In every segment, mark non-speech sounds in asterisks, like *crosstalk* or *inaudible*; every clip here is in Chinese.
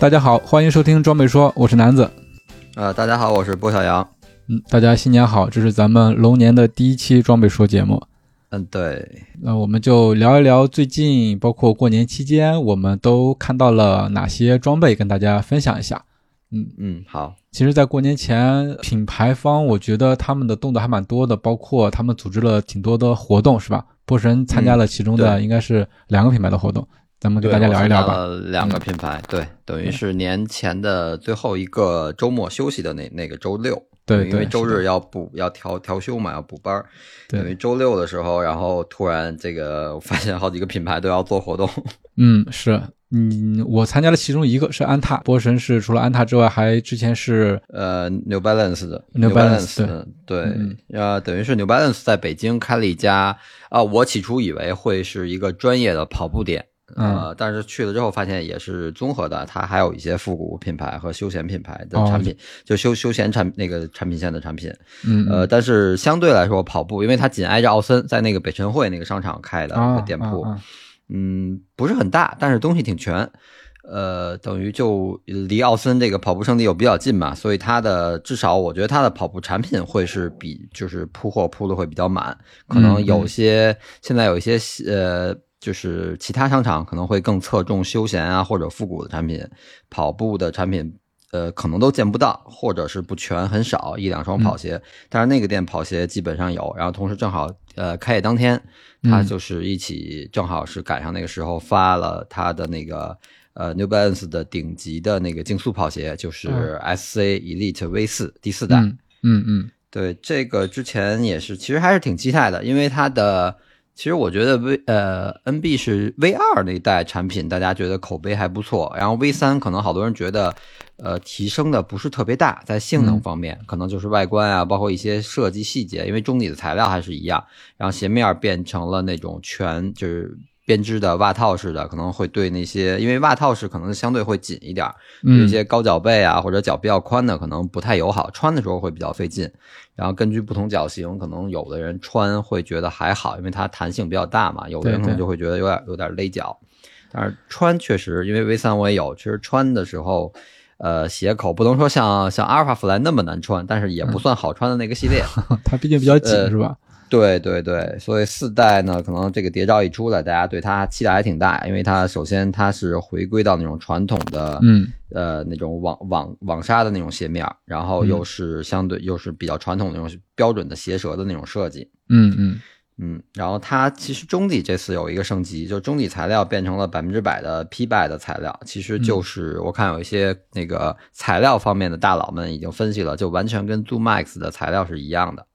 大家好，欢迎收听装备说，我是南子。呃，大家好，我是波小杨。嗯，大家新年好，这是咱们龙年的第一期装备说节目。嗯，对。那我们就聊一聊最近，包括过年期间，我们都看到了哪些装备，跟大家分享一下。嗯嗯，好。其实，在过年前，品牌方我觉得他们的动作还蛮多的，包括他们组织了挺多的活动，是吧？波神参加了其中的，应该是两个品牌的活动。咱们跟大家聊一聊吧。两个品牌，对，等于是年前的最后一个周末休息的那那个周六，对，因为周日要补要调调休嘛，要补班儿。等于周六的时候，然后突然这个发现好几个品牌都要做活动。*laughs* 嗯，是，嗯，我参加了其中一个是安踏，波神是除了安踏之外，还之前是呃 New Balance 的 New Balance，对，呃，等于是 New Balance 在北京开了一家啊，我起初以为会是一个专业的跑步店。呃，但是去了之后发现也是综合的，它还有一些复古品牌和休闲品牌的产品，就休休闲产那个产品线的产品。嗯，呃，但是相对来说跑步，因为它紧挨着奥森，在那个北辰汇那个商场开的店铺，嗯，不是很大，但是东西挺全。呃，等于就离奥森这个跑步圣地又比较近嘛，所以它的至少我觉得它的跑步产品会是比就是铺货铺的会比较满，可能有些现在有一些呃。就是其他商场可能会更侧重休闲啊或者复古的产品，跑步的产品，呃，可能都见不到，或者是不全，很少一两双跑鞋。但是那个店跑鞋基本上有，然后同时正好，呃，开业当天，他就是一起正好是赶上那个时候发了他的那个呃 New Balance 的顶级的那个竞速跑鞋，就是 SC Elite V 四第四代。嗯嗯，对，这个之前也是，其实还是挺期待的，因为它的。其实我觉得 V 呃 NB 是 V 二那一代产品，大家觉得口碑还不错。然后 V 三可能好多人觉得，呃，提升的不是特别大，在性能方面，可能就是外观啊，包括一些设计细节，因为中底的材料还是一样。然后鞋面变成了那种全就是。编织的袜套式的可能会对那些，因为袜套式可能相对会紧一点，对一些高脚背啊或者脚比较宽的可能不太友好，穿的时候会比较费劲。然后根据不同脚型，可能有的人穿会觉得还好，因为它弹性比较大嘛，有的人可能就会觉得有点有点勒脚。但是穿确实，因为 V 三我也有，其实穿的时候，呃，鞋口不能说像像阿尔法 Fly 那么难穿，但是也不算好穿的那个系列。*laughs* 它毕竟比较紧，是吧？对对对，所以四代呢，可能这个谍照一出来，大家对它期待还挺大，因为它首先它是回归到那种传统的，嗯，呃，那种网网网纱的那种鞋面，然后又是相对又是比较传统那种标准的鞋舌的那种设计，嗯嗯。嗯，然后它其实中底这次有一个升级，就中底材料变成了百分之百的 P 拜的材料，其实就是我看有一些那个材料方面的大佬们已经分析了，就完全跟 Zoom Max 的材料是一样的。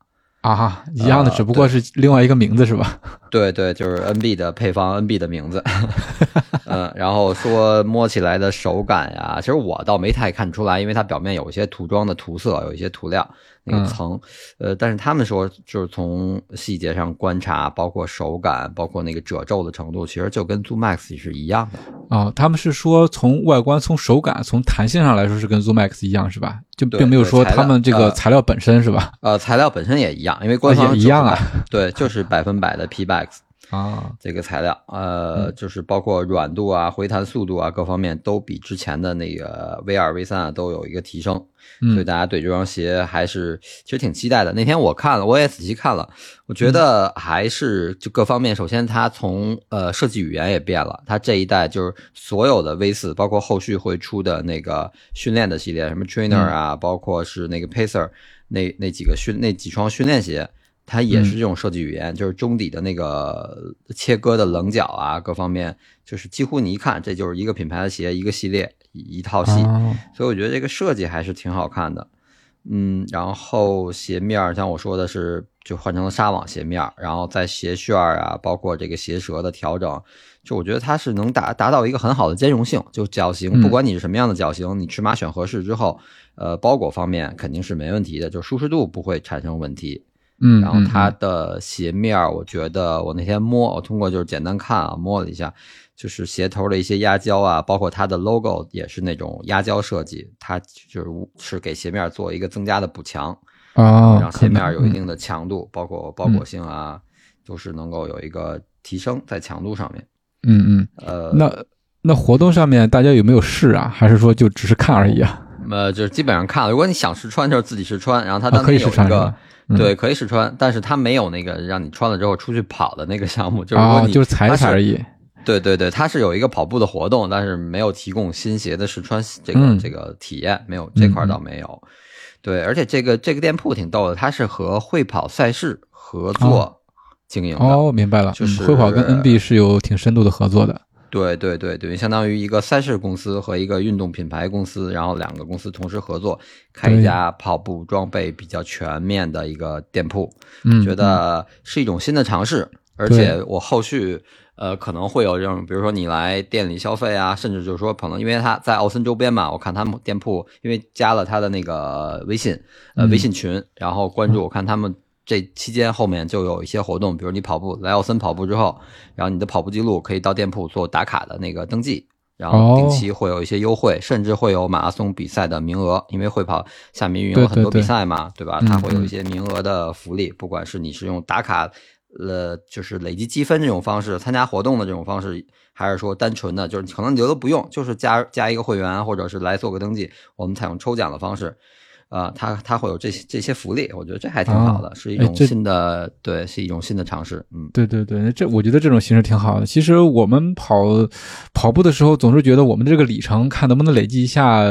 啊，一样的，只不过是另外一个名字是吧？对对，就是 NB 的配方，NB 的名字。*laughs* 嗯，然后说摸起来的手感呀，其实我倒没太看出来，因为它表面有一些涂装的涂色，有一些涂料。那个层，呃，但是他们说，就是从细节上观察，包括手感，包括那个褶皱的程度，其实就跟 Zoom Max 是一样的。啊，他们是说从外观、从手感、从弹性上来说是跟 Zoom Max 一样，是吧？就并没有说他们这个材料本身是吧？呃，材料本身也一样，因为官方一样啊。对，就是百分百的 P Max 啊，这个材料，呃，就是包括软度啊、回弹速度啊各方面都比之前的那个 V 二、V 三啊都有一个提升。所以大家对这双鞋还是其实挺期待的。那天我看了，我也仔细看了，我觉得还是就各方面，首先它从呃设计语言也变了，它这一代就是所有的 V 四，包括后续会出的那个训练的系列，什么 Trainer 啊，包括是那个 Pacer 那那几个训那几双训练鞋。它也是这种设计语言，就是中底的那个切割的棱角啊，各方面就是几乎你一看，这就是一个品牌的鞋，一个系列，一套系。所以我觉得这个设计还是挺好看的。嗯，然后鞋面像我说的是，就换成了纱网鞋面，然后在鞋楦啊，包括这个鞋舌的调整，就我觉得它是能达达到一个很好的兼容性。就脚型，不管你是什么样的脚型，你尺码选合适之后，呃，包裹方面肯定是没问题的，就舒适度不会产生问题。嗯，然后它的鞋面，我觉得我那天摸，我通过就是简单看啊，摸了一下。就是鞋头的一些压胶啊，包括它的 logo 也是那种压胶设计，它就是是给鞋面做一个增加的补强啊，让鞋面有一定的强度，包括包裹性啊，都是能够有一个提升在强度上面。嗯嗯，呃，那那活动上面大家有没有试啊？还是说就只是看而已啊？呃，就是基本上看了。如果你想试穿，就是自己试穿，然后它当天有一个对可以试穿，但是它没有那个让你穿了之后出去跑的那个项目，就是说你就是踩踩而已。对对对，它是有一个跑步的活动，但是没有提供新鞋的试穿这个这个体验，没有这块倒没有。对，而且这个这个店铺挺逗的，它是和会跑赛事合作经营的。哦，明白了，就是会跑跟 NB 是有挺深度的合作的。对对对对，相当于一个赛事公司和一个运动品牌公司，然后两个公司同时合作，开一家跑步装备比较全面的一个店铺。嗯，觉得是一种新的尝试，而且我后续。呃，可能会有这种，比如说你来店里消费啊，甚至就是说，可能因为他在奥森周边嘛，我看他们店铺，因为加了他的那个微信，呃，微信群，然后关注，我看他们这期间后面就有一些活动，比如你跑步来奥森跑步之后，然后你的跑步记录可以到店铺做打卡的那个登记，然后定期会有一些优惠，甚至会有马拉松比赛的名额，因为会跑下面运营了很多比赛嘛，对吧？它会有一些名额的福利，不管是你是用打卡。呃，就是累积积分这种方式，参加活动的这种方式，还是说单纯的，就是可能你觉得不用，就是加加一个会员，或者是来做个登记，我们采用抽奖的方式。啊，它它会有这些这些福利，我觉得这还挺好的，是一种新的对，是一种新的尝试。嗯，对对对，这我觉得这种形式挺好的。其实我们跑跑步的时候，总是觉得我们这个里程看能不能累积一下，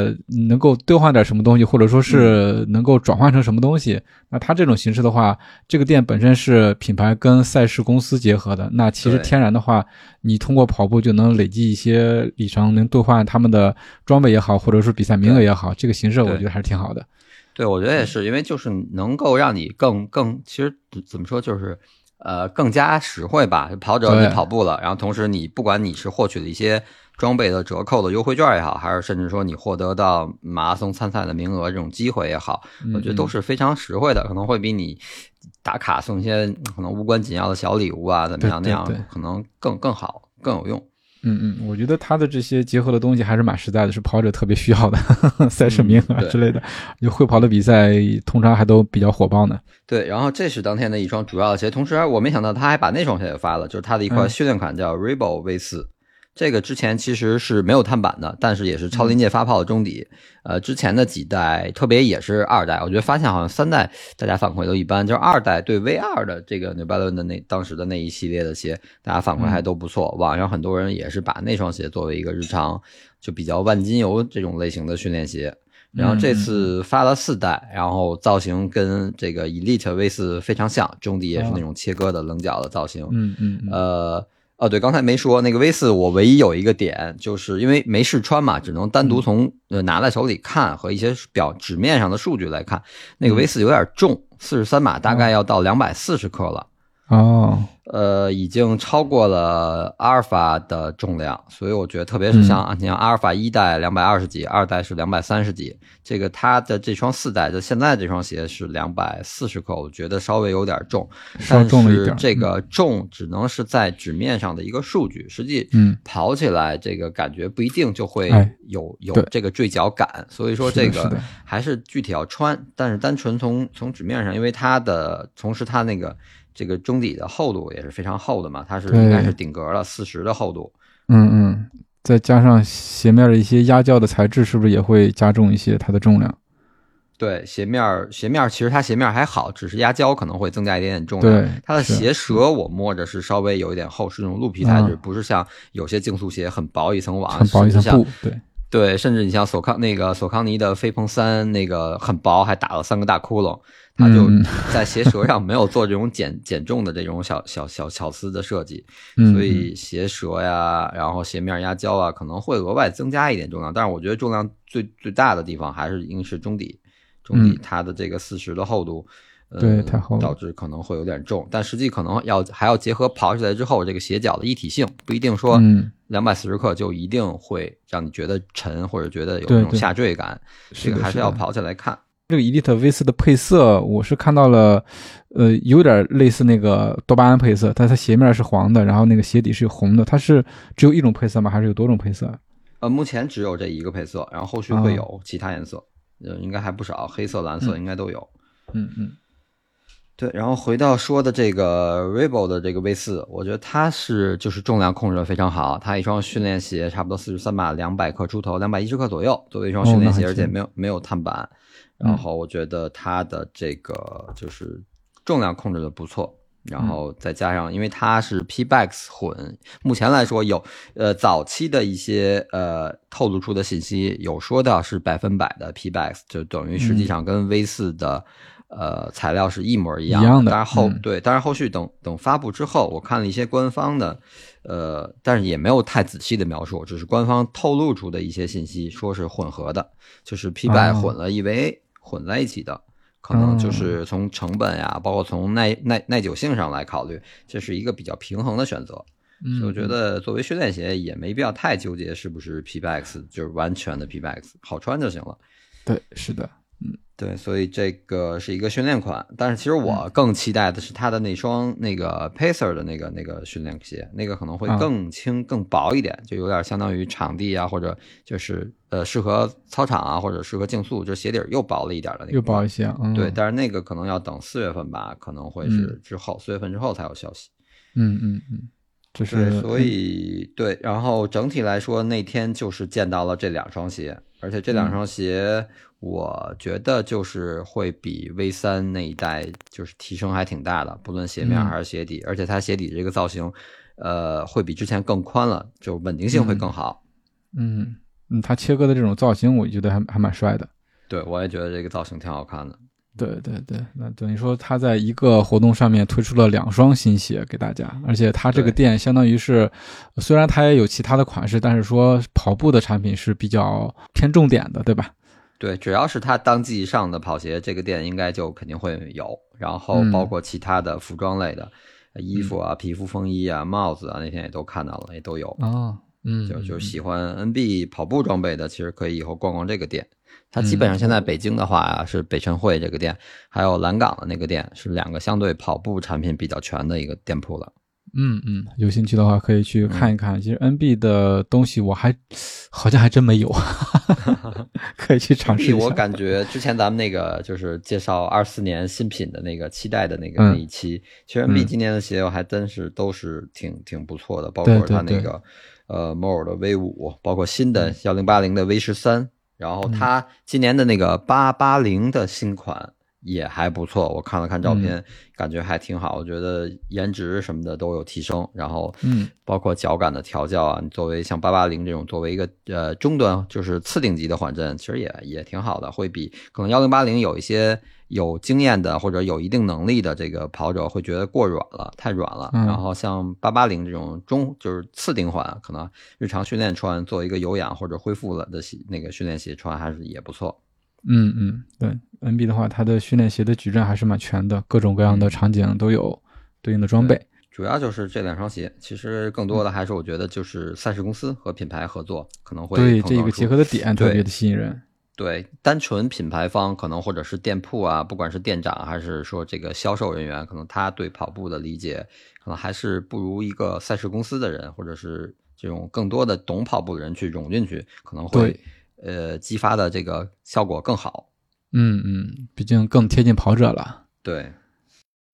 能够兑换点什么东西，或者说是能够转换成什么东西。那它这种形式的话，这个店本身是品牌跟赛事公司结合的，那其实天然的话，你通过跑步就能累积一些里程，能兑换他们的装备也好，或者说比赛名额也好，这个形式我觉得还是挺好的。对，我觉得也是，因为就是能够让你更更，其实怎么说，就是呃更加实惠吧。跑者你跑步了，然后同时你不管你是获取了一些装备的折扣的优惠券也好，还是甚至说你获得到马拉松参赛的名额这种机会也好，我觉得都是非常实惠的，可能会比你打卡送一些可能无关紧要的小礼物啊怎么样那样可能更更好更有用。嗯嗯，我觉得他的这些结合的东西还是蛮实在的，是跑者特别需要的 *laughs* 赛事名额之类的。就会跑的比赛通常还都比较火爆呢。对，然后这是当天的一双主要的鞋，同时我没想到他还把那双鞋也发了，就是他的一款训练款叫 Rebel V 四。这个之前其实是没有碳板的，但是也是超临界发泡的中底。呃，之前的几代，特别也是二代，我觉得发现好像三代大家反馈都一般，就是二代对 V 二的这个 New Balance 的那当时的那一系列的鞋，大家反馈还都不错。网上很多人也是把那双鞋作为一个日常就比较万金油这种类型的训练鞋。然后这次发了四代，然后造型跟这个 Elite V 四非常像，中底也是那种切割的棱角的造型。嗯嗯，呃。哦，对，刚才没说那个 V 四，我唯一有一个点，就是因为没试穿嘛，只能单独从呃拿在手里看和一些表纸面上的数据来看，那个 V 四有点重，四十三码大概要到两百四十克了。哦，呃，已经超过了阿尔法的重量，所以我觉得，特别是像你像阿尔法一代两百二十几，二代是两百三十几，这个它的这双四代的现在这双鞋是两百四十克，我觉得稍微有点重，稍重了一点。这个重只能是在纸面上的一个数据，实际跑起来这个感觉不一定就会有有这个坠脚感，所以说这个还是具体要穿。但是单纯从从纸面上，因为它的同时它那个。这个中底的厚度也是非常厚的嘛，它是应该是顶格了四十的厚度。嗯嗯，再加上鞋面的一些压胶的材质，是不是也会加重一些它的重量？对，鞋面鞋面其实它鞋面还好，只是压胶可能会增加一点点重量。对，它的鞋舌我摸着是稍微有一点厚，是那种鹿皮材质，不是像有些竞速鞋很薄一层网，很薄一层布。对对，甚至你像索康那个索康尼的飞鹏三，那个很薄，还打了三个大窟窿。它就在鞋舌上没有做这种减 *laughs* 减重的这种小小小巧思的设计，所以鞋舌呀，然后鞋面压胶啊，可能会额外增加一点重量。但是我觉得重量最最大的地方还是应该是中底，中底它的这个四十的厚度，对，太厚，导致可能会有点重。但实际可能要还要结合跑起来之后这个鞋脚的一体性，不一定说两百四十克就一定会让你觉得沉或者觉得有那种下坠感，这个还是要跑起来看。这个 Elite V 四的配色，我是看到了，呃，有点类似那个多巴胺配色，但它鞋面是黄的，然后那个鞋底是红的。它是只有一种配色吗？还是有多种配色？呃，目前只有这一个配色，然后后续会有其他颜色，呃，应该还不少，黑色、蓝色应该都有。嗯嗯，对。然后回到说的这个 Reebok 的这个 V 四，我觉得它是就是重量控制的非常好，它一双训练鞋差不多四十三码，两百克出头，两百一十克左右，作为一双训练鞋，而且没有没有碳板。然后我觉得它的这个就是重量控制的不错，然后再加上因为它是 P Bax 混，目前来说有呃早期的一些呃透露出的信息有说到是百分百的 P Bax，就等于实际上跟 V 四的呃材料是一模一样的。但是后对，但是后续等等发布之后，我看了一些官方的呃，但是也没有太仔细的描述，只是官方透露出的一些信息，说是混合的，就是 P Bax 混了 EVA。混在一起的，可能就是从成本呀，包括从耐耐耐久性上来考虑，这是一个比较平衡的选择。所以我觉得作为训练鞋也没必要太纠结是不是 P X，就是完全的 P X，好穿就行了。对，是的。嗯，对，所以这个是一个训练款，但是其实我更期待的是它的那双那个 Pacer 的那个那个训练鞋，那个可能会更轻更薄一点，就有点相当于场地啊，或者就是呃适合操场啊，或者适合竞速，就鞋底又薄了一点的那个。又薄一些，对，但是那个可能要等四月份吧，可能会是之后四月份之后才有消息。嗯嗯嗯，这是所以对，然后整体来说那天就是见到了这两双鞋，而且这两双鞋。我觉得就是会比 V 三那一代就是提升还挺大的，不论鞋面还是鞋底，而且它鞋底这个造型，呃，会比之前更宽了，就稳定性会更好。嗯嗯，它切割的这种造型，我觉得还还蛮帅的。对，我也觉得这个造型挺好看的。对对对，那等于说他在一个活动上面推出了两双新鞋给大家，而且他这个店相当于是，虽然他也有其他的款式，但是说跑步的产品是比较偏重点的，对吧？对，只要是他当季上的跑鞋，这个店应该就肯定会有。然后包括其他的服装类的衣服啊、皮肤风衣啊、帽子啊，那天也都看到了，也都有啊。嗯，就就喜欢 NB 跑步装备的，其实可以以后逛逛这个店。它基本上现在北京的话啊，是北辰汇这个店，还有蓝港的那个店，是两个相对跑步产品比较全的一个店铺了。嗯嗯，有兴趣的话可以去看一看。其实 NB 的东西我还好像还真没有，*laughs* 可以去尝试一下。我感觉之前咱们那个就是介绍二四年新品的那个期待的那个那一期，其实 NB 今年的鞋我还真是都是挺挺不错的，包括它那个呃 More 的 V 五，包括新的幺零八零的 V 十三，然后它今年的那个八八零的新款。也还不错，我看了看照片，感觉还挺好。我觉得颜值什么的都有提升，然后，嗯，包括脚感的调教啊，作为像八八零这种作为一个呃中端，就是次顶级的缓震，其实也也挺好的，会比可能幺零八零有一些有经验的或者有一定能力的这个跑者会觉得过软了，太软了。然后像八八零这种中就是次顶缓，可能日常训练穿，做一个有氧或者恢复了的那个训练鞋穿还是也不错。嗯嗯，对，NB 的话，它的训练鞋的矩阵还是蛮全的，各种各样的场景都有对应的装备。主要就是这两双鞋，其实更多的还是我觉得就是赛事公司和品牌合作可能会对这个结合的点特别的吸引人。对，单纯品牌方可能或者是店铺啊，不管是店长还是说这个销售人员，可能他对跑步的理解可能还是不如一个赛事公司的人，或者是这种更多的懂跑步的人去融进去，可能会。呃，激发的这个效果更好。嗯嗯，毕竟更贴近跑者了。对，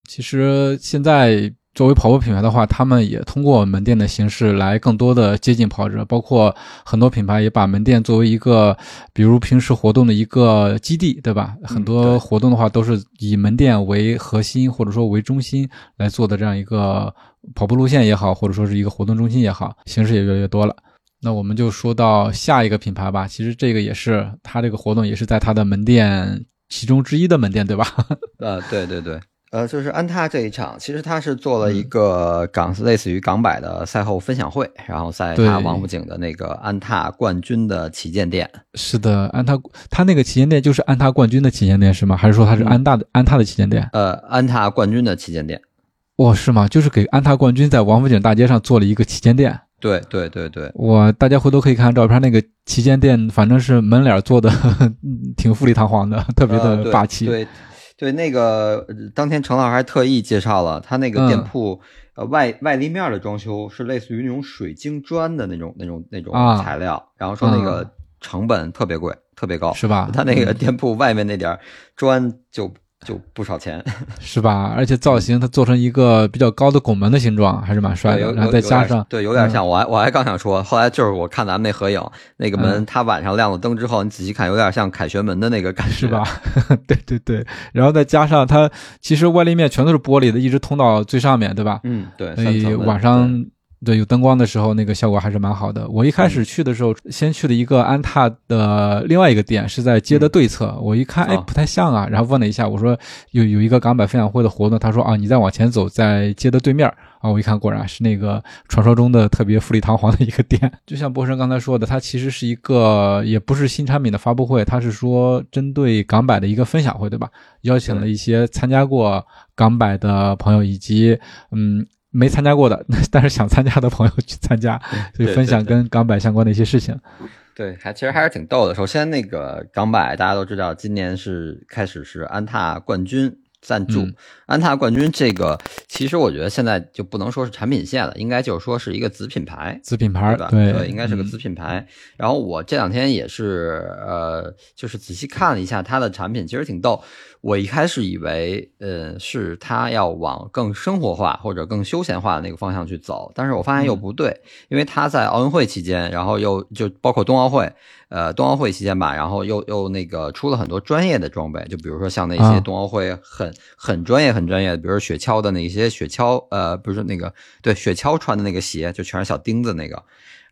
其实现在作为跑步品牌的话，他们也通过门店的形式来更多的接近跑者，包括很多品牌也把门店作为一个，比如平时活动的一个基地，对吧？很多活动的话都是以门店为核心或者说为中心来做的这样一个跑步路线也好，或者说是一个活动中心也好，形式也越来越多了。那我们就说到下一个品牌吧。其实这个也是，它这个活动也是在它的门店其中之一的门店，对吧？*laughs* 呃，对对对，呃，就是安踏这一场，其实他是做了一个港，类似于港百的赛后分享会，然后在他王府井的那个安踏冠军的旗舰店。是的，安踏他那个旗舰店就是安踏冠军的旗舰店是吗？还是说他是安大的安踏的旗舰店？呃，安踏冠军的旗舰店。哦，是吗？就是给安踏冠军在王府井大街上做了一个旗舰店。对对对对，我大家回头可以看看照片，那个旗舰店反正是门脸做的 *laughs* 挺富丽堂皇的，特别的霸气。对。对，那个当天程老师还特意介绍了他那个店铺，呃，外外立面的装修是类似于那种水晶砖的那种、那种、那种材料，然后说那个成本特别贵，特别高，是吧？他那个店铺外面那点砖就。就不少钱，*laughs* 是吧？而且造型它做成一个比较高的拱门的形状，还是蛮帅的。然后再加上，对，有点像。我还我还刚想说，后来就是我看咱们那合影，那个门它晚上亮了灯之后，你仔细看，有点像凯旋门的那个感觉，是吧？*laughs* 对对对。然后再加上它其实外立面全都是玻璃的，一直通到最上面对吧？嗯，对。所以晚上。对，有灯光的时候，那个效果还是蛮好的。我一开始去的时候，先去了一个安踏的另外一个店，是在街的对侧。我一看，哎，不太像啊。然后问了一下，我说有有一个港百分享会的活动，他说啊，你再往前走，在街的对面啊。我一看，果然是那个传说中的特别富丽堂皇的一个店。*laughs* 就像博神刚才说的，它其实是一个也不是新产品的发布会，它是说针对港百的一个分享会，对吧？邀请了一些参加过港百的朋友，以及嗯。没参加过的，*laughs* 但是想参加的朋友去参加，所以分享跟港百相关的一些事情。对，还其实还是挺逗的。首先，那个港百大家都知道，今年是开始是安踏冠军。赞助安踏冠军这个，其实我觉得现在就不能说是产品线了，应该就是说是一个子品牌，子品牌对对，应该是个子品牌。然后我这两天也是呃，就是仔细看了一下它的产品，其实挺逗。我一开始以为呃是他要往更生活化或者更休闲化的那个方向去走，但是我发现又不对，因为他在奥运会期间，然后又就包括冬奥会。呃，冬奥会期间吧，然后又又那个出了很多专业的装备，就比如说像那些冬奥会很很专业很专业的，比如雪橇的那些雪橇，呃，不是那个对雪橇穿的那个鞋，就全是小钉子那个，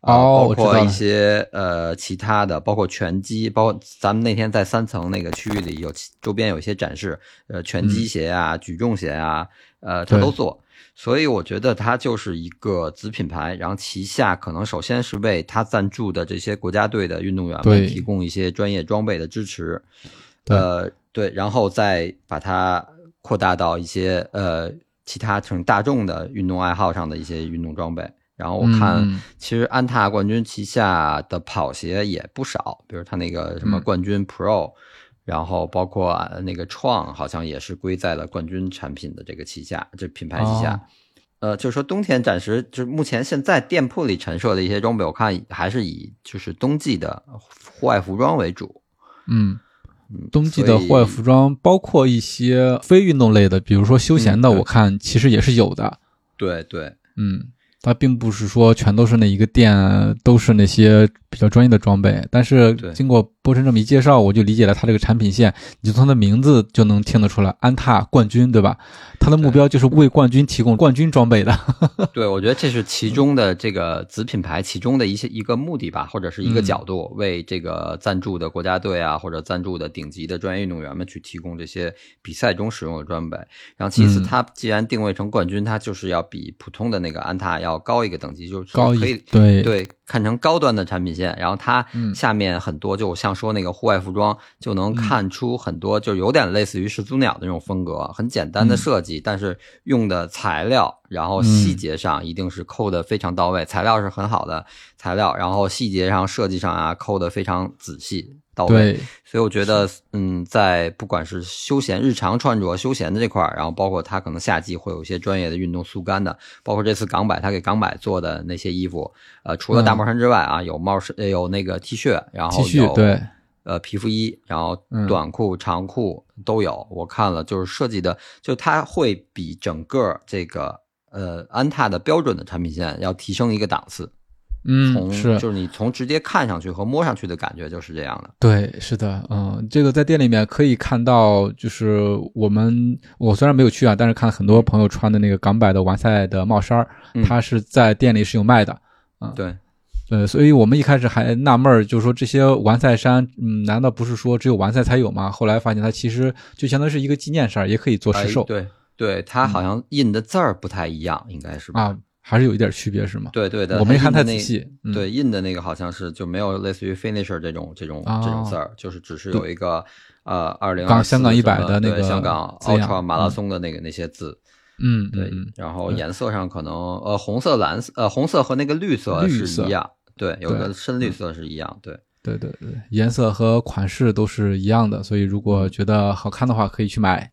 啊，包括一些呃其他的，包括拳击，包括咱们那天在三层那个区域里有周边有一些展示，呃，拳击鞋啊，举重鞋啊，呃，他都做。所以我觉得它就是一个子品牌，然后旗下可能首先是为他赞助的这些国家队的运动员们提供一些专业装备的支持，呃，对，然后再把它扩大到一些呃其他成大众的运动爱好上的一些运动装备。然后我看，其实安踏冠军旗下的跑鞋也不少，比如它那个什么冠军 Pro。然后包括那个创，好像也是归在了冠军产品的这个旗下，这品牌旗下。呃，就是说冬天暂时就是目前现在店铺里陈设的一些装备，我看还是以就是冬季的户外服装为主。嗯，冬季的户外服装包括一些非运动类的，比如说休闲的，我看其实也是有的。对对，嗯。它并不是说全都是那一个店都是那些比较专业的装备，但是经过波神这么一介绍，我就理解了它这个产品线。你从它的名字就能听得出来，安踏冠军，对吧？它的目标就是为冠军提供冠军装备的。对，我觉得这是其中的这个子品牌其中的一些一个目的吧，或者是一个角度，为这个赞助的国家队啊，或者赞助的顶级的专业运动员们去提供这些比赛中使用的装备。然后其次，它既然定位成冠军，它就是要比普通的那个安踏要。要高一个等级，就是可以对对看成高端的产品线。然后它下面很多，就像说那个户外服装，就能看出很多，就有点类似于始祖鸟的那种风格，很简单的设计，但是用的材料，然后细节上一定是扣的非常到位，材料是很好的材料，然后细节上设计上啊扣的非常仔细。到位，所以我觉得，嗯，在不管是休闲、日常穿着、休闲的这块儿，然后包括它可能夏季会有一些专业的运动速干的，包括这次港百它给港百做的那些衣服，呃，除了大帽衫之外啊，有帽衫，有那个 T 恤，然后有对，呃，皮肤衣，然后短裤、长裤都有。我看了，就是设计的，就它会比整个这个呃安踏的标准的产品线要提升一个档次。嗯，是，就是你从直接看上去和摸上去的感觉就是这样的。对，是的，嗯，这个在店里面可以看到，就是我们我虽然没有去啊，但是看很多朋友穿的那个港版的完赛的帽衫儿，它是在店里是有卖的。嗯，对，对，所以我们一开始还纳闷儿，就是说这些完赛衫，嗯，难道不是说只有完赛才有吗？后来发现它其实就相当于是一个纪念衫，也可以做试售。对。对，它好像印的字儿不太一样，应该是吧？啊，还是有一点区别是吗？对对的，我没看太仔细。嗯对，印的那个好像是就没有类似于 finisher 这种这种哦这种字儿，就是只是有一个呃二零港香港一百的那个香港字样 Ultra 马拉松的那个那些字，嗯，对然后颜色上可能呃红色、蓝色呃红色和那个绿色是一样，对，有对个深绿色是一样，对。对对对，颜色和款式都是一样的，所以如嗯。果觉得好看的话，可以去买。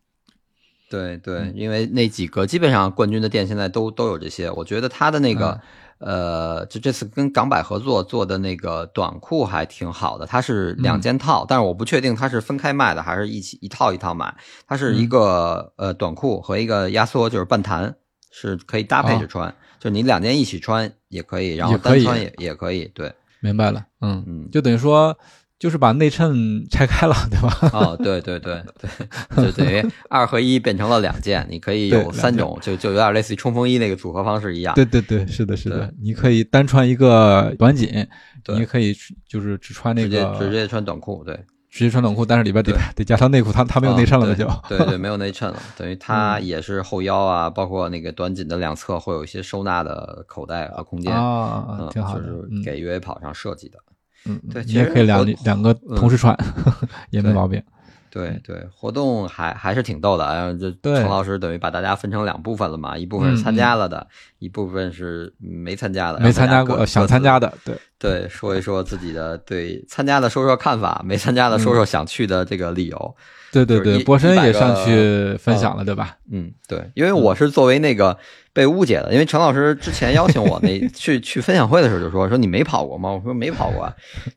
对对，嗯。因为那几个基本上冠军的店现在都都有这些，我觉得他的那个。嗯呃，就这次跟港百合作做的那个短裤还挺好的，它是两件套，但是我不确定它是分开卖的还是一起一套一套买。它是一个、呃短裤和一个压缩，就是半弹，是可以搭配着穿，就是你两件一起穿也可以，然后单穿也也可以。对，明白了，嗯嗯就等于说就是把内衬拆开了，对吧？哦，对对对对，就等于二合一变成了两件，你可以有三种，就就有点类似于冲锋衣那个组合方式一样。对对对，是的，是的，你可以单穿一个短紧，你也可以就是只穿那直接个直接穿短裤，对。直接穿短裤，但是里边得得加条内裤，它它没有内衬了，那就啊对对对，*laughs* 没有内衬了，等于它嗯也是后腰啊，包括那个短紧的两侧会有一些收纳的口袋啊空间，啊嗯，，挺好的，就是嗯给越野跑上设计的。嗯，嗯对其实你也可以两两个同时穿，*laughs* 也没毛病。对对，活动还还是挺逗的，然后这对陈老师等于把大家分成两部分了嘛，一部分是参加了的，一部分是没参加的，没参加过，想参加的，对，自对，说一说自己的对参加的说说看法，没参加的说说想去的这个理由。对对对，就是一波神100个也上去分享了，对吧？嗯，对，因为我是作为那个被误解的，因为陈老师之前邀请我那 *laughs* 去去分享会的时候就说说你没跑过吗？我说没跑过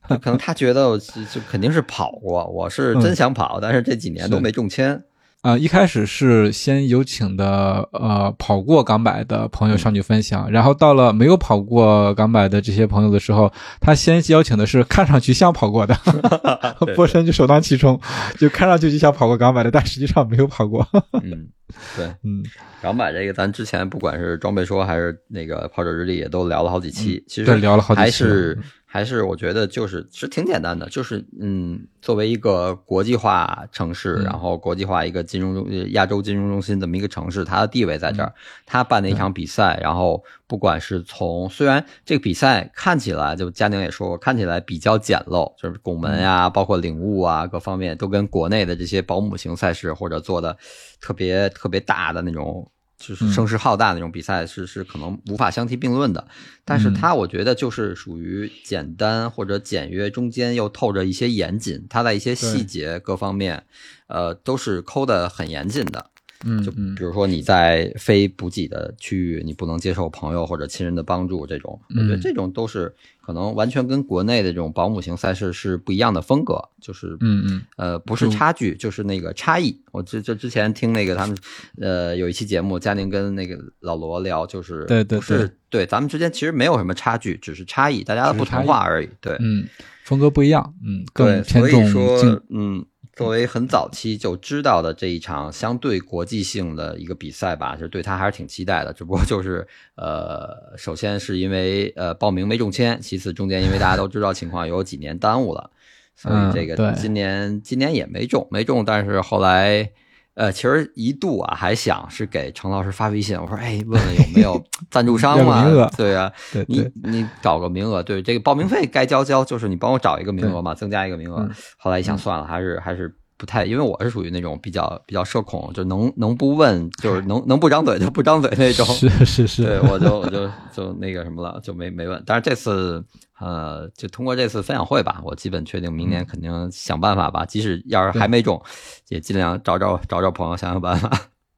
可能他觉得就就肯定是跑过，我是真想跑，但是这几年都没中签。啊、一开始是先有请的呃跑过港百的朋友上去分享，然后到了没有跑过港百的这些朋友的时候，他先邀请的是看上去像跑过的，*laughs* 对波神就首当其冲，就看上去就像跑过港百的，但实际上没有跑过。嗯，*laughs* 对，嗯，港百这个咱之前不管是装备说还是那个跑者日历也都聊了好几期，其实聊了好几期还是了还是我觉得就是是挺简单的，就是嗯，作为一个国际化城市，嗯然后国际化一个金融中呃亚洲金融中心这么一个城市，它的地位在嗯这儿，它办的一场比赛，然后不管是从虽然这个比赛看起来就佳宁也说过，看起来比较简陋，就是拱门呀、嗯包括领悟啊各方面都跟国内的这些保姆型赛事或者做的特别特别大的那种。就是嗯。声势浩大的那种比赛是是可能无法相提并论的，但是它我觉得就是属于简单或者简约中间又透着一些严谨，它在一些细节各方面，呃，都是抠的很严谨的。就嗯。就比如说你在非补给的区域，你不能接受朋友或者亲人的帮助，这种，我觉得嗯。这种都是可能完全跟国内的这种保姆型赛事是不一样的风格，就是嗯嗯。呃，不是差距，就是那个差异。我这这之前听那个他们，呃，有一期节目，佳宁跟那个老罗聊，就是对对不是对。咱们之间其实没有什么差距，只是差异，大家的不同化而已。对，嗯，风格不一样，嗯，对，更偏重说，嗯，作为很早期就知道的这一场相对国际性的一个比赛吧，就对他还是挺期待的。只不过就是呃，首先是因为呃报名没中签，其次中间因为大家都知道情况有几年耽误了，所以这个今年、今年也没中，没中，但是后来。呃，其实一度啊，还想是给程老师发微信，我说，哎，问问有没有赞助商嘛名额？对啊，你对对，你找个名额，对这个报名费该交交，就是你帮我找一个名额嘛，增加一个名额。嗯后来一想算了，还是还是不太，因为我是属于那种比较比较社恐，就能能不问，就是能能不张嘴就不张嘴那种。*laughs* 是是是，对，我就我就就那个什么了，就没没问。但是这次呃，就通过这次分享会吧，我基本确定明年肯定想办法吧，即使要是还没中，也尽量找找找找朋友想想办法。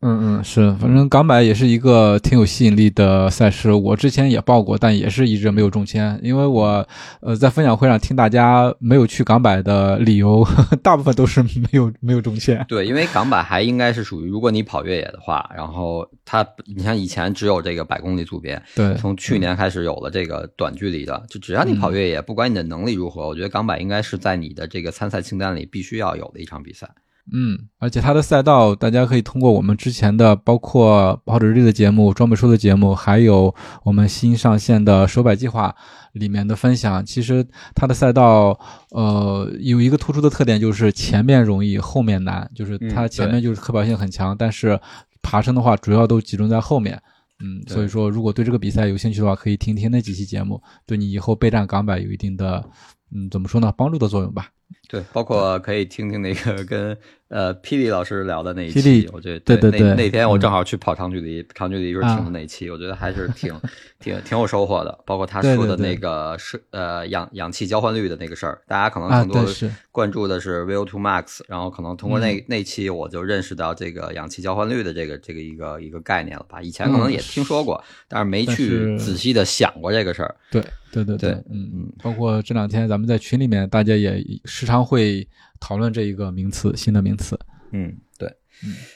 嗯嗯，是，反正港百也是一个挺有吸引力的赛事。我之前也报过，但也是一直没有中签，因为我呃在分享会上听大家没有去港百的理由，*laughs* 大部分都是没有没有中签。对，因为港百还应该是属于，如果你跑越野的话，然后它，你像以前只有这个百公里组别，对，从去年开始有了这个短距离的，就只要你跑越野，不管你的能力如何，我觉得港百应该是在你的这个参赛清单里必须要有的一场比赛。嗯，而且它的赛道，大家可以通过我们之前的，包括跑者日历的节目、装备书的节目，还有我们新上线的手摆计划里面的分享，其实它的赛道，呃，有一个突出的特点，就是前面容易，后面难，就是它嗯前面就是可跑性很强，但是爬升的话，主要都集中在后面。嗯，所以说如果对这个比赛有兴趣的话，可以听听那几期节目，对你以后备战港百有一定的，嗯，怎么说呢，帮助的作用吧。对，包括可以听听那个 *laughs* 跟呃霹雳老师聊的那一期，我觉得对对对，那天我正好去跑长距离，长距离时候听的那一期，我觉得还是挺 *laughs* 挺挺有收获的。包括他说的那个是呃氧氧气交换率的那个事儿，大家可能更多的关注的是 VO2 max，然后可能通过那那期我就认识到这个氧气交换率的这个这个一个一个概念了吧。以前可能也听说过，但是没去仔细的想过这个事儿。对对对对，嗯嗯，包括这两天咱们在群里面，大家也时常会。讨论这一个名词，新的名词。嗯，对，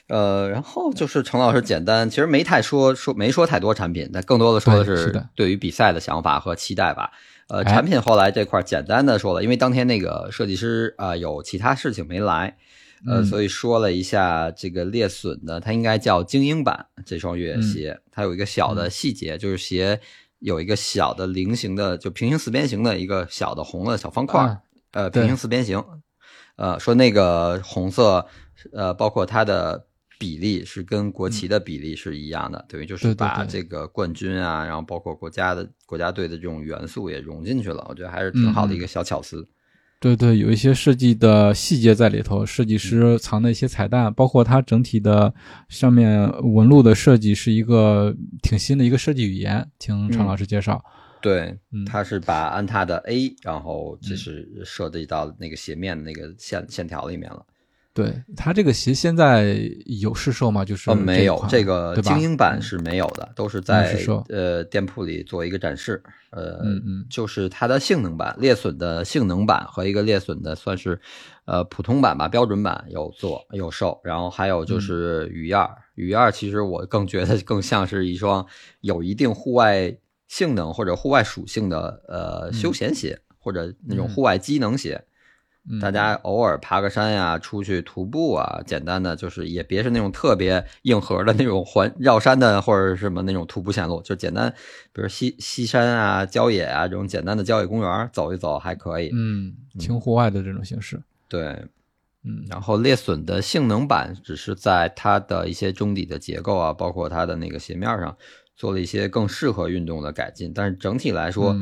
呃，然后就是程老师简单，其实没太说说，没说太多产品，但更多的说的是对于比赛的想法和期待吧。呃，产品后来这块简单的说了，因为当天那个设计师啊有其他事情没来，呃，所以说了一下这个裂损的，它应该叫精英版这双越野鞋，它有一个小的细节，就是鞋有一个小的菱形的，就平行四边形的一个小的红的小方块，呃，平行四边形。呃，说那个红色，呃，包括它的比例是跟国旗的比例是一样的，等于就是把这个冠军啊，然后包括国家的国家队的这种元素也融进去了，我觉得还是挺好的一个小巧思。对对，有一些设计的细节在里头，设计师藏的一些彩蛋，包括它整体的上面纹路的设计是一个挺新的一个设计语言，听常老师介绍。对，它是把安踏的 A，然后就是设计到那个鞋面的那个线线条里面了。对，它这个鞋现在有试售吗？就是没有，这个精英版是没有的，都是在呃店铺里做一个展示。呃，嗯嗯，就是它的性能版，裂损的性能版和一个裂损的算是呃普通版吧，标准版有做有售，然后还有就是雨燕，雨燕其实我更觉得更像是一双有一定户外。性能或者户外属性的呃休闲鞋，或者那种户外机能鞋，大家偶尔爬个山呀，出去徒步啊，简单的就是也别是那种特别硬核的那种环绕山的或者什么那种徒步线路，就简单，比如西西山啊、郊野啊这种简单的郊野公园走一走还可以。嗯，轻户外的这种形式。对，嗯，然后猎隼的性能版只是在它的一些中底的结构啊，包括它的那个鞋面上。做了一些更适合运动的改进，但是整体来说，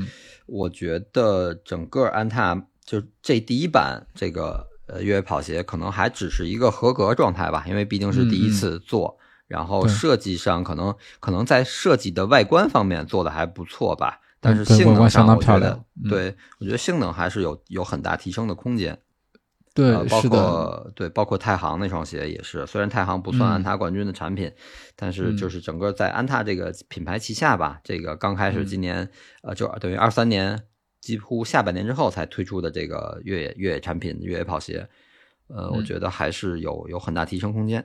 我觉得整个安踏就这第一版这个呃越野跑鞋可能还只是一个合格状态吧，因为毕竟是第一次做，然后设计上可能可能在设计的外观方面做的还不错吧，但是性能上我觉得，对我觉得性能还是有有很大提升的空间。对，包括对，包括太行那双鞋也是，虽然太行不算安踏冠军的产品，但是就是整个在安踏这个品牌旗下吧，这个刚开始今年，呃，就等于二三年，几乎下半年之后才推出的这个越野越野产品越野跑鞋，呃，我觉得还是有有很大提升空间。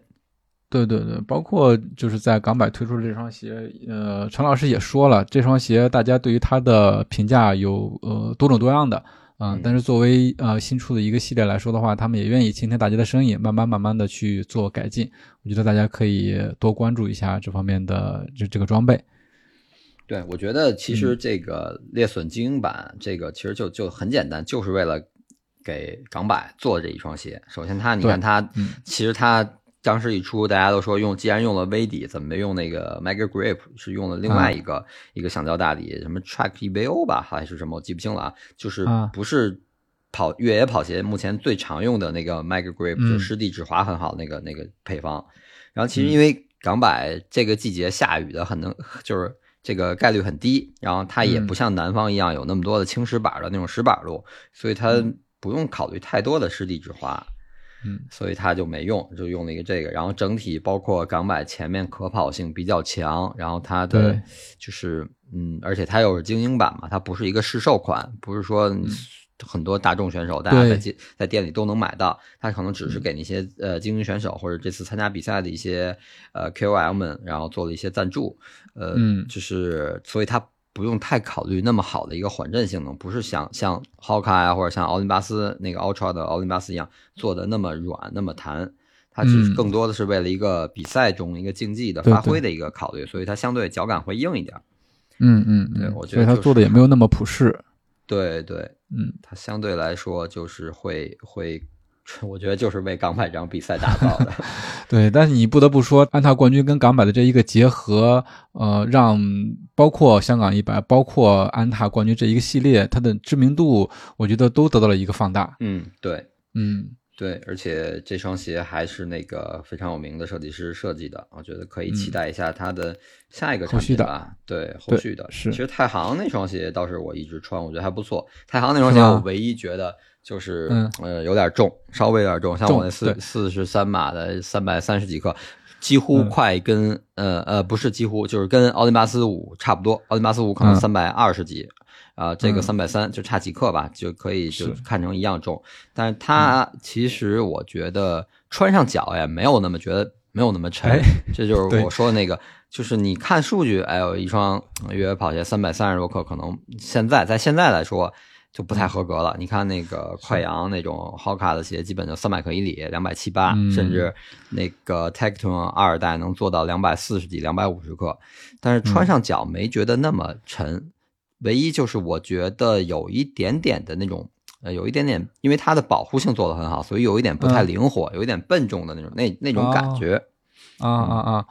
对对对，包括就是在港百推出的这双鞋，呃，陈老师也说了，这双鞋大家对于它的评价有呃多种多样的。嗯，但是作为呃新出的一个系列来说的话，他们也愿意倾听大家的声音，慢慢慢慢的去做改进。我觉得大家可以多关注一下这方面的这这个装备。对，我觉得其实这个猎隼精英版这个其实就就很简单，就是为了给港版做这一双鞋。首先它，你看它，其实它。当时一出，大家都说用，既然用了微底，怎么没用那个 Mega Grip？是用了另外一个一个橡胶大底，什么 Track EVO 吧，还是什么？我记不清了啊。就是不是跑越野跑鞋目前最常用的那个 Mega Grip，就湿地止滑很好那个那个配方。然后其实因为港百这个季节下雨的很能，*laughs* 就是这个概率很低，然后它也不像南方一样有那么多的青石板的那种石板路，所以它不用考虑太多的湿地止滑。嗯，所以它就没用，就用了一个这个，然后整体包括港版前面可跑性比较强，然后它的就是嗯，而且它又是精英版嘛，它不是一个试售款，不是说很多大众选手大家在店在店里都能买到，它可能只是给那些呃精英选手或者这次参加比赛的一些呃 KOL 们，然后做了一些赞助，呃，就是所以它。不用太考虑那么好的一个缓震性能，不是像像 Hoka 啊或者像奥林巴斯那个 Ultra 的奥林巴斯一样做的那么软那么弹，它其实更多的是为了一个比赛中一个竞技的发挥的一个考虑，所以它相对脚感会硬一点。嗯嗯，对，我觉得它做的也没有那么普适。对对，嗯，它相对来说就是会会 *laughs* 我觉得就是为港百这场比赛打造的。*laughs* 对，但是你不得不说，安踏冠军跟港百的这一个结合，呃，让包括香港一百，包括安踏冠军这一个系列，它的知名度，我觉得都得到了一个放大。嗯，对，嗯。对，而且这双鞋还是那个非常有名的设计师设计的，我觉得可以期待一下它的下一个产品吧。对，后续的。是。其实太行那双鞋倒是我一直穿，我觉得还不错。太行那双鞋我唯一觉得就是呃有点重，稍微有点重，像我那四四十三码的三百三十几克，几乎快跟呃呃不是几乎就是跟奥林巴斯五差不多，奥林巴斯五可能三百二十几。啊，这个三百三就差几克吧，就可以就看成一样重。但是它其实我觉得穿上脚也，没有那么觉得没有那么沉。*laughs* 这就是我说的那个，就是你看数据，哎呦，一双越野跑鞋三百三十多克，可能现在在现在来说就不太合格了。你看那个快羊那种 Hoka 的鞋，基本就三百克以里，两百七八，甚至那个 Tecton 二代能做到两百四十几、两百五十克，但是穿上脚没觉得那么沉。唯一就是我觉得有一点点的那种，呃，有一点点，因为它的保护性做得很好，所以有一点不太灵活，有一点笨重的那种那那种感觉。啊啊啊！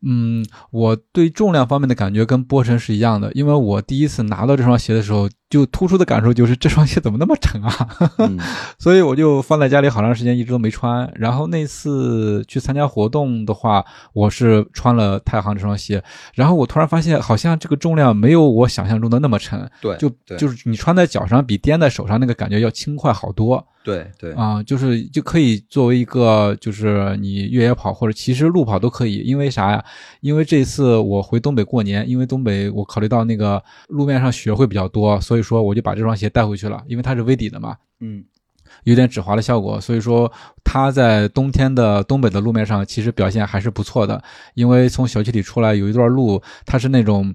嗯，我对重量方面的感觉跟波神是一样的，因为我第一次拿到这双鞋的时候。就突出的感受就是 *laughs* 这双鞋怎么那么沉啊，*laughs* 所以我就放在家里好长时间，一直都没穿。然后那次去参加活动的话，我是穿了太行这双鞋，然后我突然发现好像这个重量没有我想象中的那么沉，对，就就是你穿在脚上比掂在手上那个感觉要轻快好多。对对啊，就是就可以作为一个就是你越野跑或者其实路跑都可以，因为啥呀？因为这次我回东北过年，因为东北我考虑到那个路面上雪会比较多，所以。所以说，我就把这双鞋带回去了，因为它是微底的嘛，嗯，有点止滑的效果。所以说，它在冬天的东北的路面上其实表现还是不错的。因为从小区里出来有一段路，它是那种。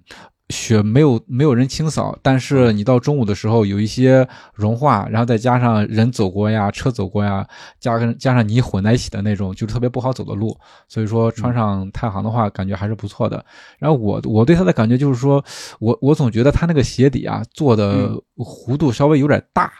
雪没有没有人清扫，但是你到中午的时候有一些融化，然后再加上人走过呀，车走过呀，加跟加上泥混在一起的那种，就是特别不好走的路。所以说穿上太行的话，感觉还是不错的。然后我我对它的感觉就是说，我我总觉得它那个鞋底啊做的弧度稍微有点大。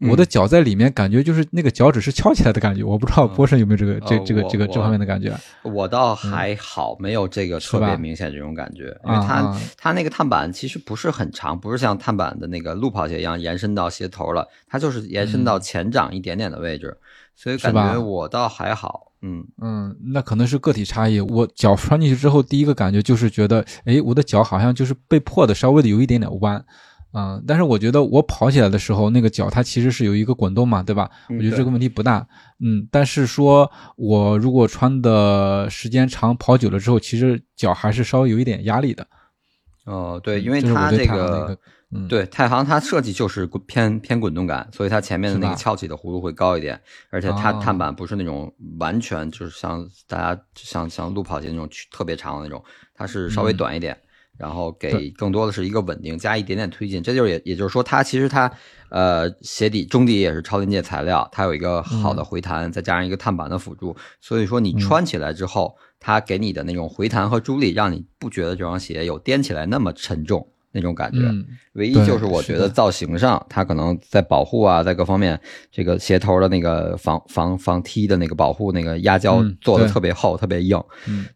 我的脚在里面，感觉就是那个脚趾是翘起来的感觉。我不知道波神有没有这个这这个这个这方面的感觉。我倒还好，没有这个特别明显这种感觉，因为它它那个碳板其实不是很长，不是像碳板的那个路跑鞋一样延伸到鞋头了，它就是延伸到前掌一点点的位置，所以感觉我倒还好。嗯嗯，那可能是个体差异。我脚穿进去之后，第一个感觉就是觉得，哎，我的脚好像就是被破的稍微的有一点点弯。嗯，但是我觉得我跑起来的时候，那个脚它其实是有一个滚动嘛，对吧？我觉得这个问题不大。嗯，但是说我如果穿的时间长，跑久了之后，其实脚还是稍微有一点压力的。哦，对，因为它这个，对太行它设计就是偏偏滚动感，所以它前面的那个翘起的弧度会高一点，而且它碳板不是那种完全就是像大家像像路跑鞋那种特别长的那种，它是稍微短一点。然后给更多的是一个稳定，加一点点推进，这就是也也就是说，它其实它呃鞋底中底也是超临界材料，它有一个好的回弹，再加上一个碳板的辅助，所以说你穿起来之后，它给你的那种回弹和助力，让你不觉得这双鞋有颠起来那么沉重。那种感觉，唯一就是我觉得造型上，它可能在保护啊，在各方面，这个鞋头的那个防防防踢的那个保护那个压胶做的特别厚，特别硬，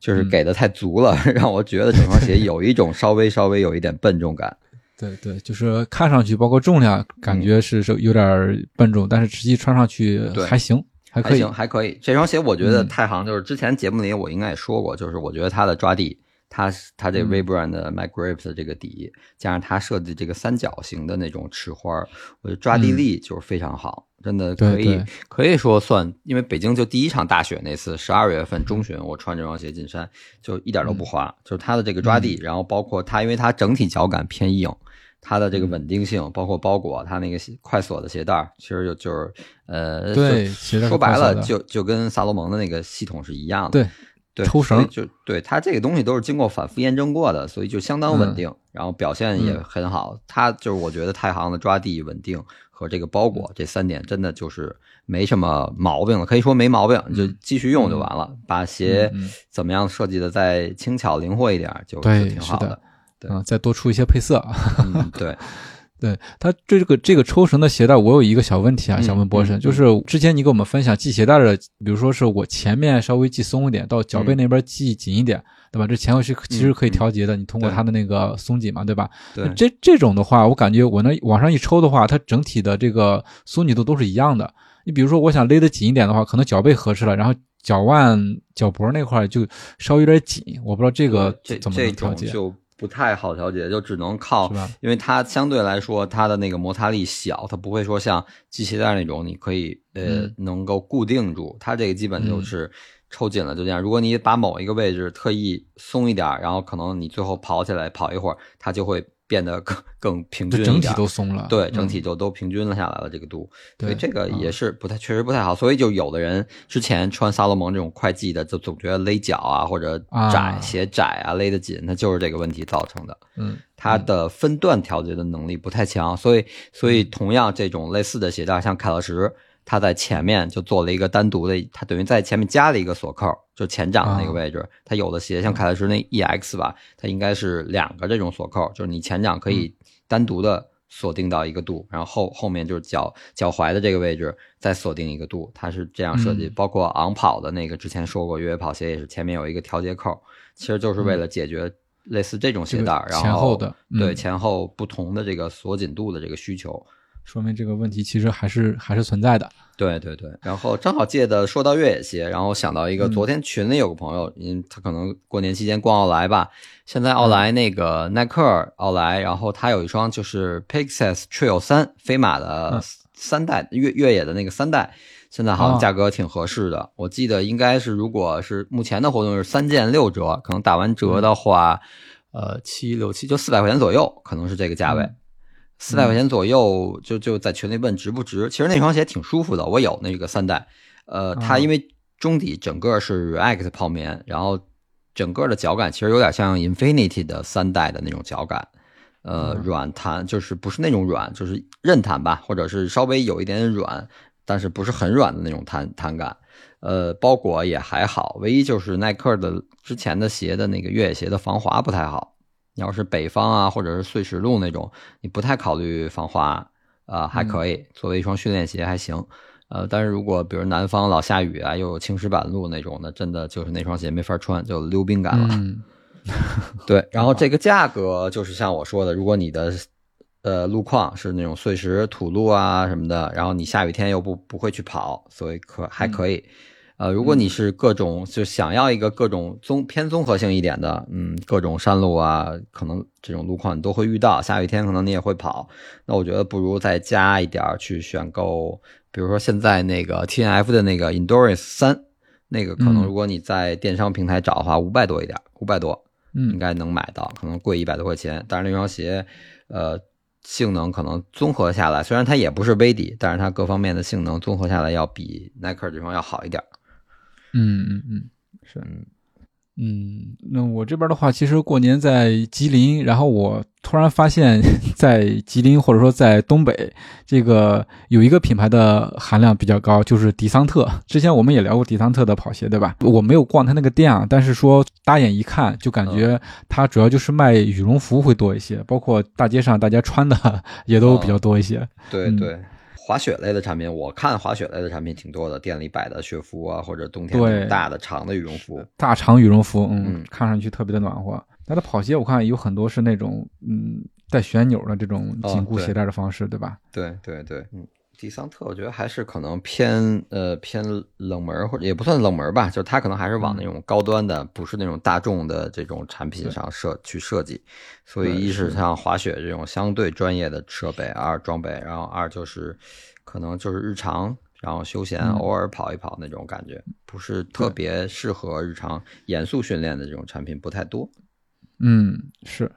就是给的太足了，*laughs* 让我觉得整双鞋 *laughs* 有一种稍微稍微有一点笨重感。对对，就是看上去包括重量，感觉是是有点笨重，但是实际穿上去还行，还可以，还可以。这双鞋我觉得太行，就是之前节目里我应该也说过，就是我觉得它的抓地。它它这 Vibram 的 My Grips 的这个底，加上它设计这个三角形的那种齿花，我觉得抓地力就是非常好，真的可以可以说算，因为北京就第一场大雪那次十二月份中旬，我穿这双鞋进山就一点都不滑，就是它的这个抓地，然后包括它，因为它整体脚感偏硬，它的这个稳定性，包括包裹它那个快锁的鞋带，其实就就是呃，对，说白了就就跟萨洛蒙的那个系统是一样的，对。抽绳就对它这个东西都是经过反复验证过的，所以就相当稳定，然后表现也很好。它就是我觉得太行的抓地稳定和这个包裹这三点真的就是没什么毛病了，可以说没毛病，就继续用就完了。把鞋怎么样设计的再轻巧灵活一点，就挺好的。对，再多出一些配色。对，对它这个这个抽绳的鞋带，我有一个小问题啊，想问博神，就是之前你给我们分享系鞋带的，比如说是我前面稍微系松一点，到脚背那边系紧一点，对吧？这前后是其实可以调节的，你通过它的那个松紧嘛，对吧？对，这这种的话，我感觉我那往上一抽的话，它整体的这个松紧度都是一样的。你比如说，我想勒得紧一点的话，可能脚背合适了，然后脚腕、脚脖那块就稍微有点紧，我不知道这个怎么调节。不太好调节，就只能靠，因为它相对来说它的那个摩擦力小，它不会说像系鞋带那种，你可以呃能够固定住。它这个基本就是抽紧了就这样。如果你把某一个位置特意松一点，然后可能你最后跑起来跑一会儿，它就会。变得更更平均整体都松了，对，整体就都平均了下来了。这个度，所以这个也是不太，确实不太好。所以就有的人之前穿萨洛蒙这种快系的，就总觉得勒脚啊，或者窄鞋窄啊，勒得紧，那就是这个问题造成的。嗯，它的分段调节的能力不太强，所以所以同样这种类似的鞋带，像凯乐石。它在前面就做了一个单独的，它等于在前面加了一个锁扣，就前掌的那个位置。它有的鞋像凯乐石那 EX 吧，它应该是两个这种锁扣，就是你前掌可以单独的锁定到一个度，然后后后面就是脚脚踝的这个位置再锁定一个度，它是这样设计。包括昂跑的那个之前说过，越野跑鞋也是前面有一个调节扣，其实就是为了解决类似这种鞋带，然后前后的对前后不同的这个锁紧度的这个需求。说明这个问题其实还是还是存在的。对对对，然后正好借的说到越野鞋，然后想到一个，昨天群里有个朋友，因为他可能过年期间逛奥莱吧，现在奥莱那个耐克奥莱，然后他有一双就是 Pegasus Trail 三飞马的三代越越野的那个三代，现在好像价格挺合适的。我记得应该是如果是目前的活动是三件六折，可能打完折的话，呃七六七就四百块钱左右，可能是这个价位。四百块钱左右，就就在群里问值不值。其实那双鞋挺舒服的，我有那个三代。呃，它因为中底整个是 React 泡棉，然后整个的脚感其实有点像 Infinity 的三代的那种脚感。呃，软弹就是不是那种软，就是韧弹吧，或者是稍微有一点点软，但是不是很软的那种弹弹感。呃，包裹也还好，唯一就是耐克的之前的鞋的那个越野鞋的防滑不太好。你要是北方啊，或者是碎石路那种，你不太考虑防滑啊，还可以作为一双训练鞋还行。呃，但是如果比如南方老下雨啊，又有青石板路那种的，真的就是那双鞋没法穿，就溜冰感了。*laughs* 对，然后这个价格就是像我说的，如果你的呃路况是那种碎石土路啊什么的，然后你下雨天又不不会去跑，所以可还可以。呃，如果你是各种就想要一个各种综偏综合性一点的，嗯，各种山路啊，可能这种路况你都会遇到，下雨天可能你也会跑，那我觉得不如再加一点去选购，比如说现在那个 T N F 的那个 Endurance 三，那个可能如果你在电商平台找的话，五百多一点，五百多，嗯，应该能买到，可能贵一百多块钱，但是那双鞋，呃，性能可能综合下来，虽然它也不是微底，但是它各方面的性能综合下来要比耐克这双要好一点。嗯嗯嗯，是嗯，那我这边的话，其实过年在吉林，然后我突然发现，在吉林或者说在东北，这个有一个品牌的含量比较高，就是迪桑特。之前我们也聊过迪桑特的跑鞋，对吧？我没有逛他那个店啊，但是说搭眼一看，就感觉它主要就是卖羽绒服会多一些，包括大街上大家穿的 *laughs* 也都比较多一些。对对。滑雪类的产品，我看滑雪类的产品挺多的，店里摆的雪服啊，或者冬天大的长的羽绒服，大长羽绒服，嗯，看上去特别的暖和。它的跑鞋我看有很多是那种，嗯，带旋钮的这种紧固鞋带的方式，对吧？对对对，嗯。迪桑特，我觉得还是可能偏呃偏冷门，或者也不算冷门吧，就是它可能还是往那种高端的，不是那种大众的这种产品上设去设计。所以一是像滑雪这种相对专业的设备，二装备，然后二就是可能就是日常，然后休闲偶尔跑一跑那种感觉，不是特别适合日常严肃训练的这种产品不太多。嗯，是。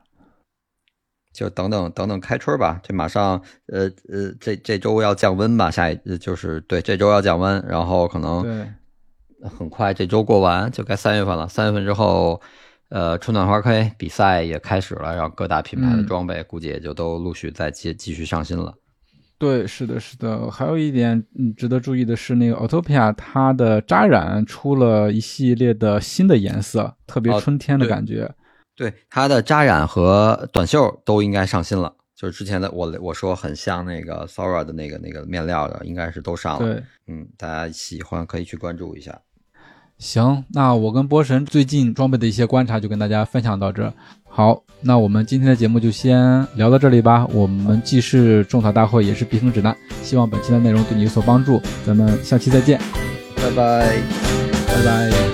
就等等等等开春吧，这马上呃呃这这周要降温吧，下一就是对这周要降温，然后可能很快这周过完就该三月份了，三月份之后呃春暖花开，比赛也开始了，然后各大品牌的装备估计也就都陆续再继继续上新了。对，是的，是的，还有一点嗯值得注意的是，那个 Autopia 它的扎染出了一系列的新的颜色，特别春天的感觉。对它的扎染和短袖都应该上新了，就是之前的我我说很像那个 Sora 的那个那个面料的，应该是都上了。对，嗯，大家喜欢可以去关注一下。行，那我跟波神最近装备的一些观察就跟大家分享到这。好，那我们今天的节目就先聊到这里吧。我们既是种草大会，也是避坑指南，希望本期的内容对你有所帮助。咱们下期再见，拜拜，拜拜。